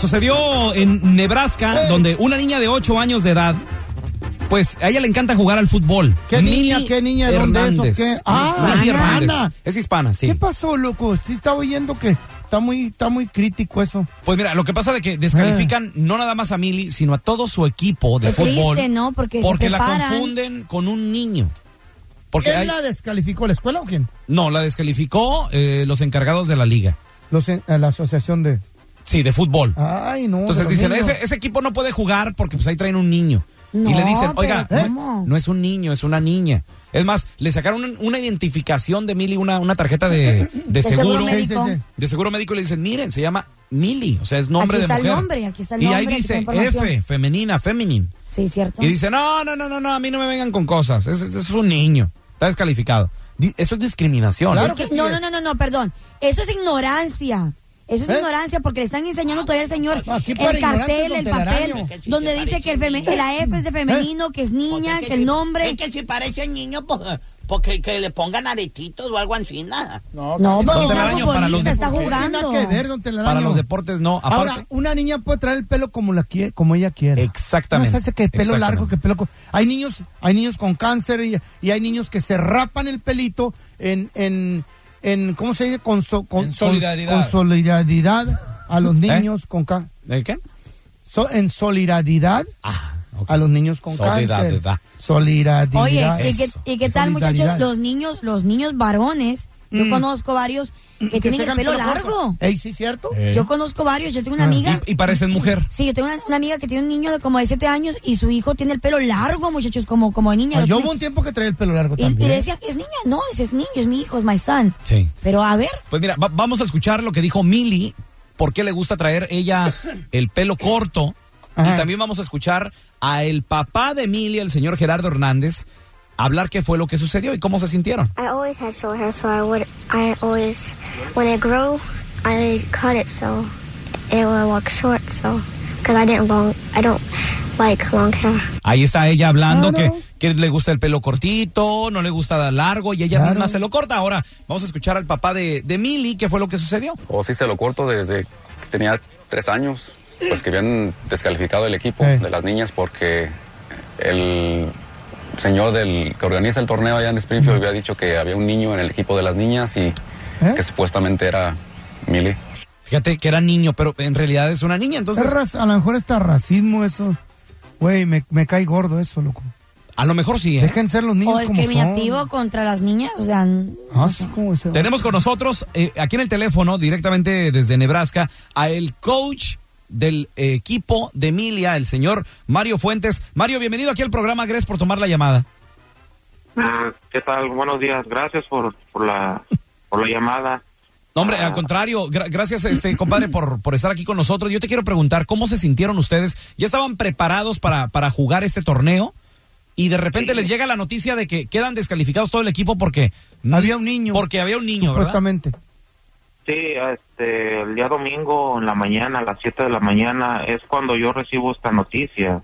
Sucedió en Nebraska, donde una niña de 8 años de edad, pues a ella le encanta jugar al fútbol. ¿Qué niña, qué niña, de dónde es o qué? Ah, Mili Ana. Hernández. Es hispana, sí. ¿Qué pasó, loco? Sí estaba oyendo que está muy, está muy crítico eso. Pues mira, lo que pasa de que descalifican no nada más a Mili, sino a todo su equipo de Qué fútbol. triste, ¿no? Porque se porque la confunden con un niño. Porque ¿Quién hay- la descalificó? ¿La escuela o quién? no, la descalificó eh, los encargados de la liga. Los, en- eh, la asociación de... Sí, de fútbol. Ay, no. Entonces de dicen, ese, ese equipo no puede jugar porque pues ahí traen un niño. y le dicen, oiga, no- ¿cómo? no es un niño, es una niña. Es más, le sacaron un- una identificación de Mili, una, una tarjeta de, de seguro seguro. médico. De seguro médico y le dicen, miren, se llama Mili, o sea, es nombre Aquí de está el mujer. nombre, aquí está el y nombre, ahí aquí dice. F, femenina, feminine. Sí, cierto. Y dice, no, no, no, no, no, a mí no me vengan con cosas, ese, ese es un niño, está descalificado. Di- eso es discriminación. Claro ¿eh? que Que- sí no, es. no, no, no, no, perdón. Eso es ignorancia. Eso es ¿Eh? ignorancia porque le están enseñando todavía al señor el cartel, el papel, donde dice que el feme- la F es de femenino, que es niña, que el nombre. Es que si parece niño, pues, porque que le pongan aretitos o algo así, nada. No, no, porque es algo para los está jugando. que ver, don. Para los deportes no, aparte. Ahora, una niña puede traer el pelo como la quiere, como ella quiera. Exactamente. No se hace que pelo largo, que pelo... Hay niños, hay niños con cáncer y, y hay niños que se rapan el pelito en, en, en ¿cómo se dice? Con, so- con, En solidaridad. Con, solidaridad a los niños con cáncer. ¿Eh, ¿Qué? en solidaridad Ah, a los niños con Solidaridad. cáncer. Solidaridad. Oye, ¿y qué, y qué tal, muchachos? Los niños, los niños varones, yo Mm. conozco varios que tienen el pelo largo. Ey, sí, cierto. Eh. Yo conozco varios, yo tengo una Ah. amiga. Y, y parecen mujer. Sí, yo tengo una, una amiga que tiene un niño de como de 7 años y su hijo tiene el pelo largo, muchachos, como, como de niña. Ah, yo hubo un tiempo que traía el pelo largo y, y también. le decían, ¿es niña? No, ese es niño, es mi hijo, es my son. Sí. Pero a ver, Pues mira, va- vamos a escuchar lo que dijo Mili, por qué le gusta traer ella el pelo corto. Ajá. Y también vamos a escuchar a el papá de Mili, el señor Gerardo Hernández, hablar qué fue lo que sucedió y cómo se sintieron. I always had short hair, so I would. I always, when it grew, I cut it so it would look short. So, because I didn't long, I don't like long hair. Ahí está ella hablando Claro. que, que le gusta el pelo cortito, no le gusta largo y ella Claro. misma se lo corta. Ahora vamos a escuchar al papá de, de Mili, qué fue lo que sucedió. O sí se lo corto desde que tenía tres años, pues que habían descalificado el equipo de las niñas porque el señor del que organiza el torneo allá en Springfield había dicho que había un niño en el equipo de las niñas y ¿Eh? que supuestamente era Millie. Fíjate que era niño, pero en realidad es una niña, entonces... A lo mejor está racismo eso. Güey, me, me cae gordo eso, loco. A lo mejor sí, ¿eh? Dejen ser los niños O discriminativo contra las niñas, o sea, Ah, sí, Tenemos con nosotros, eh, aquí en el teléfono, directamente desde Nebraska, a el coach del equipo de Emilia, el señor Mario Fuentes. Mario, bienvenido aquí al programa, gracias por tomar la llamada. Ah, ¿Qué tal? Buenos días. Gracias por, por, la, por la llamada. No, hombre, al contrario, gra- gracias, este compadre, por, por estar aquí con nosotros. Yo te quiero preguntar, ¿cómo se sintieron ustedes? ¿Ya estaban preparados para, para jugar este torneo? Y de repente les llega la noticia de que quedan descalificados todo el equipo porque... Había un niño. Porque había un niño, ¿verdad? Sí, este, el día domingo en la mañana, a las 7 de la mañana, es cuando yo recibo esta noticia.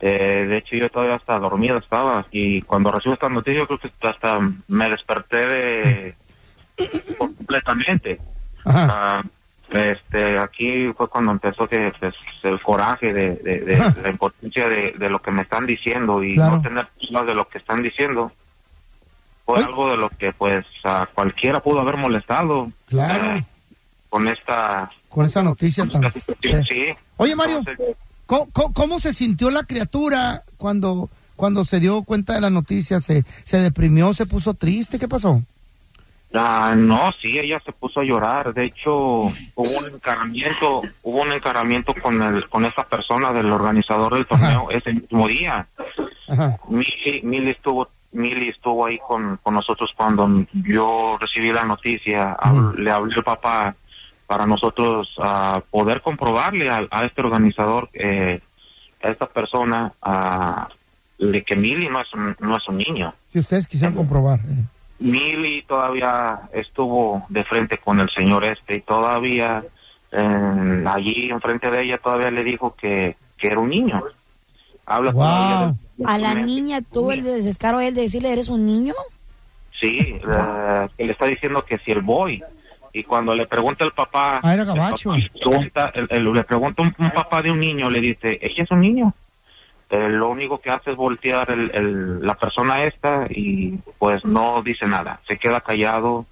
Eh, de hecho, yo todavía hasta dormido estaba y cuando recibo esta noticia, yo creo que hasta me desperté de completamente. Ah, este, aquí fue cuando empezó que pues, el coraje de, de- de la impotencia de, de lo que me están diciendo y Claro. no tener pruebas de lo que están diciendo. Fue algo de lo que pues a cualquiera pudo haber molestado. Claro. eh, con esta Con esa noticia tan... situación, sí. Oye, Mario, Entonces, ¿cómo, cómo- cómo se sintió la criatura cuando, cuando se dio cuenta de la noticia? ¿Se, ¿Se deprimió, se puso triste? ¿Qué pasó? Ah, no, sí, ella se puso a llorar. De hecho, hubo un encaramiento, hubo un encaramiento con el, con esa persona del organizador del torneo ese mismo día. Mili, Mili estuvo, Mili estuvo ahí con, con nosotros cuando yo recibí la noticia. Le hablé al papá para nosotros ah, poder comprobarle a, a este organizador, eh, a esta persona, de que Mili no es un, no es un niño. Si ustedes quisieran comprobar. eh. Mili todavía estuvo de frente con el señor este y todavía eh, allí enfrente de ella todavía le dijo que, que era un niño. Habla de- a la niña tuvo el descaro a él de decirle, ¿eres un niño? Sí, eh, que le está diciendo que si el boy. Y cuando le pregunta el papá... Ah, era el gabacho. papá le pregunta, el- el- le pregunta un, un papá de un niño, le dice, ella es un niño. Eh, lo único que hace es voltear el, el- la persona esta y pues no dice nada, se queda callado.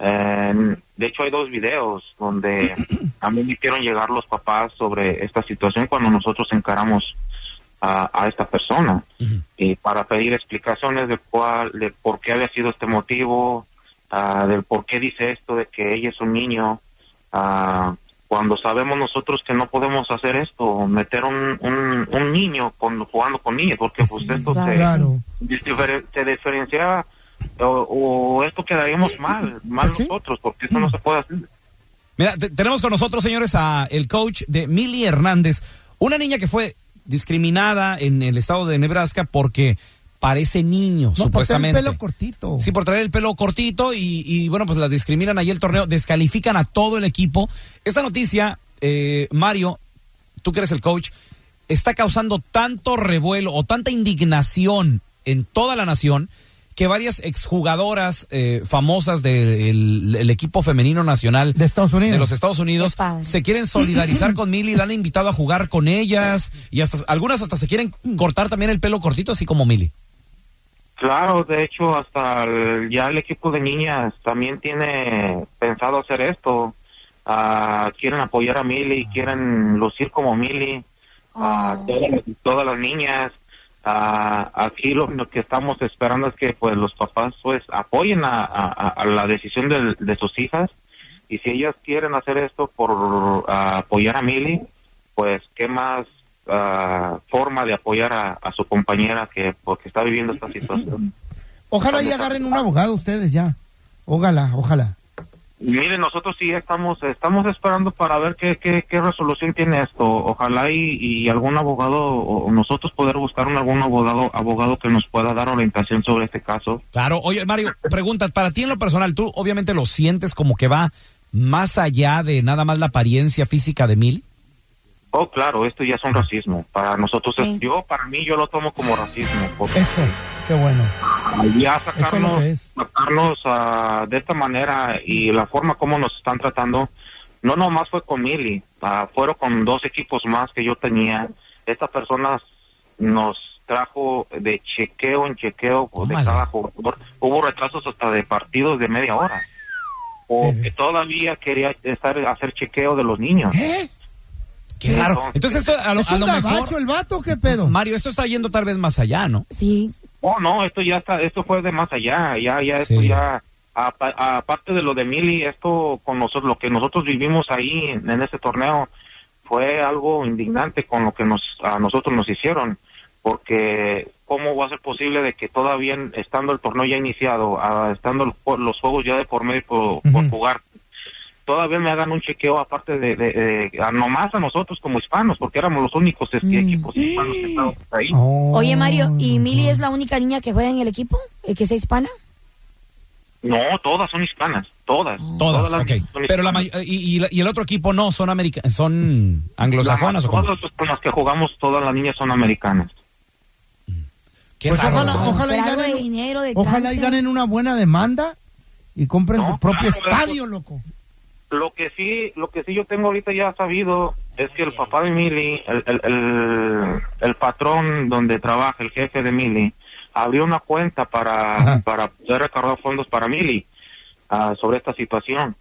Eh, de hecho hay dos videos donde a mí me hicieron llegar los papás sobre esta situación cuando nosotros encaramos a, a esta persona y para pedir explicaciones de cuál, de por qué había sido este motivo, ah, del por qué dice esto de que ella es un niño, ah, cuando sabemos nosotros que no podemos hacer esto, meter un, un, un niño con, jugando con niños, porque pues esto se, Claro. difere- se diferencia o, o esto quedaríamos mal, mal nosotros, porque eso no se puede hacer. Mira, te- tenemos con nosotros, señores, a el coach de Millie Hernández, una niña que fue discriminada en el estado de Nebraska porque parece niño, No, por supuestamente. el pelo cortito. Sí, por traer el pelo cortito y, y, bueno, pues la discriminan ahí el torneo, descalifican a todo el equipo. Esta noticia, eh, Mario, tú que eres el coach, está causando tanto revuelo o tanta indignación en toda la nación que varias exjugadoras eh, famosas del el equipo femenino nacional de Estados Unidos, de los Estados Unidos se quieren solidarizar con Milly, la han invitado a jugar con ellas y hasta algunas hasta se quieren cortar también el pelo cortito así como Milly. Claro, de hecho, hasta el- ya el equipo de niñas también tiene pensado hacer esto. Ah, quieren apoyar a Mili, quieren lucir como Mili. Ah, todas, las- todas las niñas. Ah, aquí lo, lo que estamos esperando es que pues los papás pues apoyen a, a- a la decisión de, sus hijas y si ellas quieren hacer esto por ah, apoyar a Mili, pues qué más ah, forma de apoyar a, a su compañera que porque está viviendo esta situación. Ojalá y agarren un abogado ustedes ya. Ojalá, ojalá. Miren, nosotros sí estamos estamos esperando para ver qué, qué, qué resolución tiene esto. Ojalá y, y algún abogado o nosotros poder buscar un algún abogado abogado que nos pueda dar orientación sobre este caso. Claro, oye Mario, preguntas, para ti en lo personal, tú obviamente lo sientes como que va más allá de nada más la apariencia física de Milly. Oh, claro, esto ya es un racismo. Para nosotros, es- yo, para mí, yo lo tomo como racismo. Porque Eso, qué bueno. Ya lo sacarnos, que es. sacarnos ah, de esta manera y la forma como nos están tratando, no nomás fue con Mili, ah, fueron con dos equipos más que yo tenía. Estas personas nos trajo de chequeo en chequeo de cada jugador. Hubo retrasos hasta de partidos de media hora. porque todavía quería estar hacer chequeo de los niños. Qué raro. Entonces esto a lo, ¿Es a un lo gabacho mejor... el vato o qué pedo? Mario, esto está yendo tal vez más allá, ¿no? Sí. Oh, no, esto ya está, esto fue de más allá, ya, ya, esto ya, apa- aparte de lo de Mili, esto con nosotros, lo que nosotros vivimos ahí en, en ese torneo fue algo indignante con lo que nos, a nosotros nos hicieron, porque cómo va a ser posible de que todavía estando el torneo ya iniciado, estando los juegos ya de por medio por, por jugar, todavía me hagan un chequeo aparte de, de, de- a nomás a nosotros como hispanos, porque éramos los únicos es- equipos hispanos que estábamos ahí. Oye, Mario, ¿y Mili es la única niña que juega en el equipo? ¿Eh, ¿Que sea hispana? No, todas son hispanas, todas. Todas, las ok. son Pero la y, y la- y el otro equipo no, son america son anglosajonas o cómo? Todas las con las que jugamos, todas las niñas son americanas. Qué Pues raro, ojalá, ¿no? ojalá, y de ganen, dinero, de ojalá y ganen una buena demanda y compren su propio claro, estadio, loco. Lo que sí, lo que sí yo tengo ahorita ya sabido es que el papá de Mili, el, el, el, el patrón donde trabaja, el jefe de Mili, abrió una cuenta para, para poder recargar fondos para Mili ah, sobre esta situación.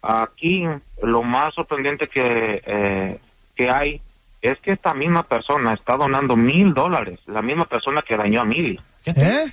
Aquí lo más sorprendente que, eh, que hay es que esta misma persona está donando mil dólares, la misma persona que dañó a Mili. ¿Eh?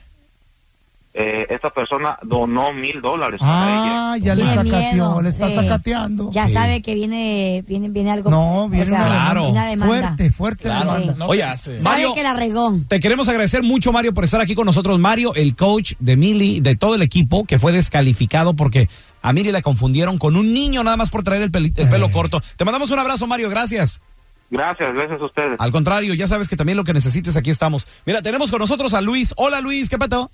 Eh, esta persona donó mil dólares para ella. Ah, ya le sacateó, miedo, le está sí. sacateando. Ya Sí. sabe que viene, viene, viene algo. No, viene o sea, una, Claro. una demanda. fuerte, fuerte Claro. demanda. Sí. No Oye, Mario, que la regó. te queremos agradecer mucho, Mario, por estar aquí con nosotros. Mario, el coach de Mili, de todo el equipo, que fue descalificado porque a Mili la confundieron con un niño nada más por traer el, peli- el pelo corto. Te mandamos un abrazo, Mario, gracias. Gracias, gracias a ustedes. Al contrario, ya sabes que también lo que necesites, aquí estamos. Mira, tenemos con nosotros a Luis. Hola, Luis, ¿qué pato?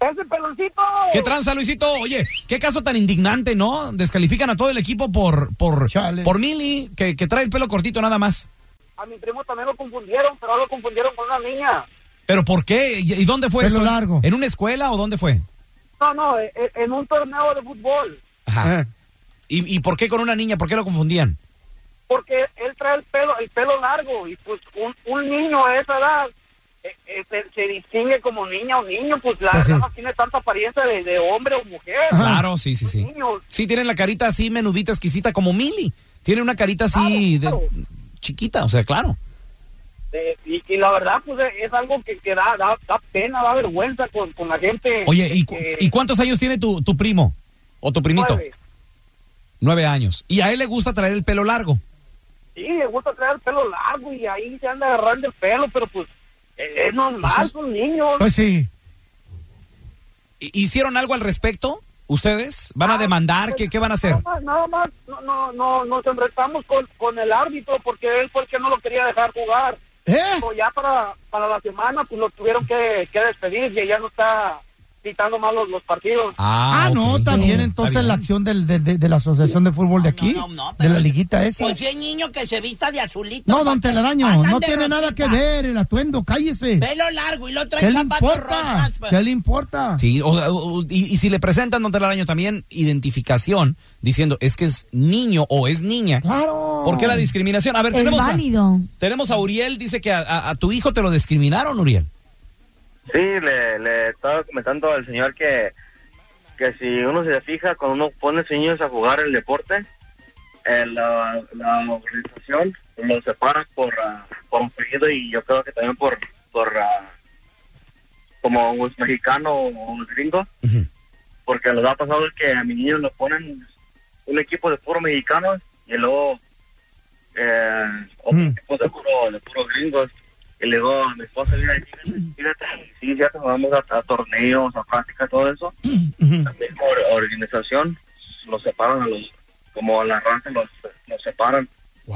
¡Ese peloncito! ¿Qué tranza, Luisito? Oye, qué caso tan indignante, ¿no? Descalifican a todo el equipo por por, Chale. por Mili, que, que trae el pelo cortito nada más. A mi primo también lo confundieron, pero lo confundieron con una niña. ¿Pero por qué? ¿Y, y dónde fue Pelo eso? largo. ¿En una escuela o dónde fue? No, no, e- e- en un torneo de fútbol. Ajá. Eh. ¿Y, ¿Y por qué con una niña? ¿Por qué lo confundían? Porque él trae el pelo, el pelo largo y pues un, un niño a esa edad se, se distingue como niña o niño, pues la Pues sí. verdad no tiene tanta apariencia de, de hombre o mujer. Claro, sí, sí, sí. Niños. Sí, tienen la carita así menudita, exquisita, como Mili. Tiene una carita así Claro, de- chiquita, o sea, claro. Eh, y, y la verdad pues eh, es algo que, que da, da, da pena, da vergüenza con, con la gente. Oye, ¿y, cu- que- ¿y cuántos años tiene tu, tu primo? ¿O tu primito? nueve. Nueve años. ¿Y a él le gusta traer el pelo largo? Sí, le gusta traer el pelo largo y ahí se anda agarrando el pelo, pero pues eh, es normal, son niños. Pues sí. ¿Hi- ¿Hicieron algo al respecto? ¿Ustedes? ¿Van a Ah, demandar? pues, ¿Qué, qué van a hacer? Nada más, nada más, no, no, no, nos enfrentamos con, con el árbitro porque él fue el que no lo quería dejar jugar. ¿Eh? Pero ya para, para la semana pues lo tuvieron que, que despedir y ya no está citando más los, los partidos. Ah, no, ok. también Sí, entonces la acción del, de, de- de la Asociación de Fútbol de aquí, no, no, de la liguita esa. Pues si hay niño que se vista de azulito. No, don Telaraño, no tiene nada que ver el atuendo, cállese. Pelo largo y lo trae ¿Qué le importa? rosas. pues. ¿Qué le importa? Sí, o y, y si le presentan, don Telaraño, también identificación, diciendo, es que es niño o es niña. Claro. ¿Por qué la discriminación? A ver, Es tenemos a, válido. tenemos a Uriel, dice que a, a- a tu hijo te lo discriminaron, Uriel. Sí, le, le estaba comentando al señor que, que si uno se fija, cuando uno pone a sus niños a jugar el deporte, eh, la, la organización los separa por, ah, por un apellido y yo creo que también por, por ah, como un mexicano o un gringo, porque lo que ha pasado es que a mi niño lo ponen un equipo de puro mexicanos y luego eh, otro equipo de puro, de puro gringos. Y luego a mi esposa, mira, fíjate, fíjate, sí, ya vamos a, a torneos, a prácticas, todo eso. También por organización los separan a los, como a la raza los, los separan.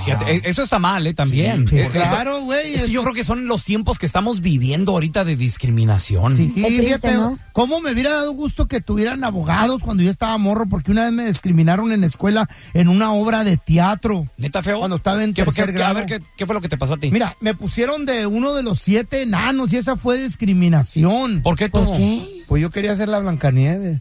Fíjate, e- eso está mal, ¿eh? También. Sí, Eh, eso- claro, güey. Es que yo creo que son los tiempos que estamos viviendo ahorita de discriminación. Sí, Qué triste, fíjate, ¿no? cómo me hubiera dado gusto que tuvieran abogados cuando yo estaba morro, porque una vez me discriminaron en la escuela en una obra de teatro. ¿Neta feo? Cuando estaba en ¿Qué tercer qué- a grado. ver, ¿qué, qué fue lo que te pasó a ti? Mira, me pusieron de uno de los siete enanos y esa fue discriminación. ¿Por qué tú? ¿Por qué? Pues yo quería ser la Blancanieves.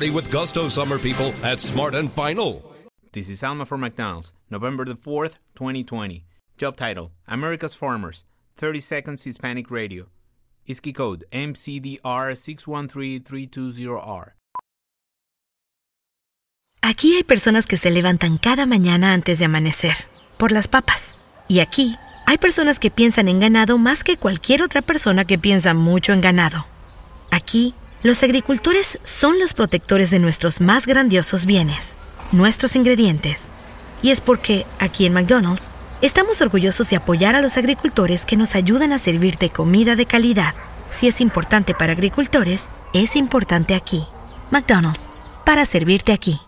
Party with gusto, summer people, at Smart and Final. This is Alma for McDonald's, November the 4th, 2020. Job title America's Farmers, 30 Seconds Hispanic Radio. ISKI code MCDR613320R. Aquí hay personas que se levantan cada mañana antes de amanecer, por las papas. Y aquí hay personas que piensan en ganado más que cualquier otra persona que piensa mucho en ganado. Aquí, los agricultores son los protectores de nuestros más grandiosos bienes, nuestros ingredientes. Y es porque, aquí en McDonald's, estamos orgullosos de apoyar a los agricultores que nos ayudan a servirte comida de calidad. Si es importante para agricultores, es importante aquí. McDonald's, para servirte aquí.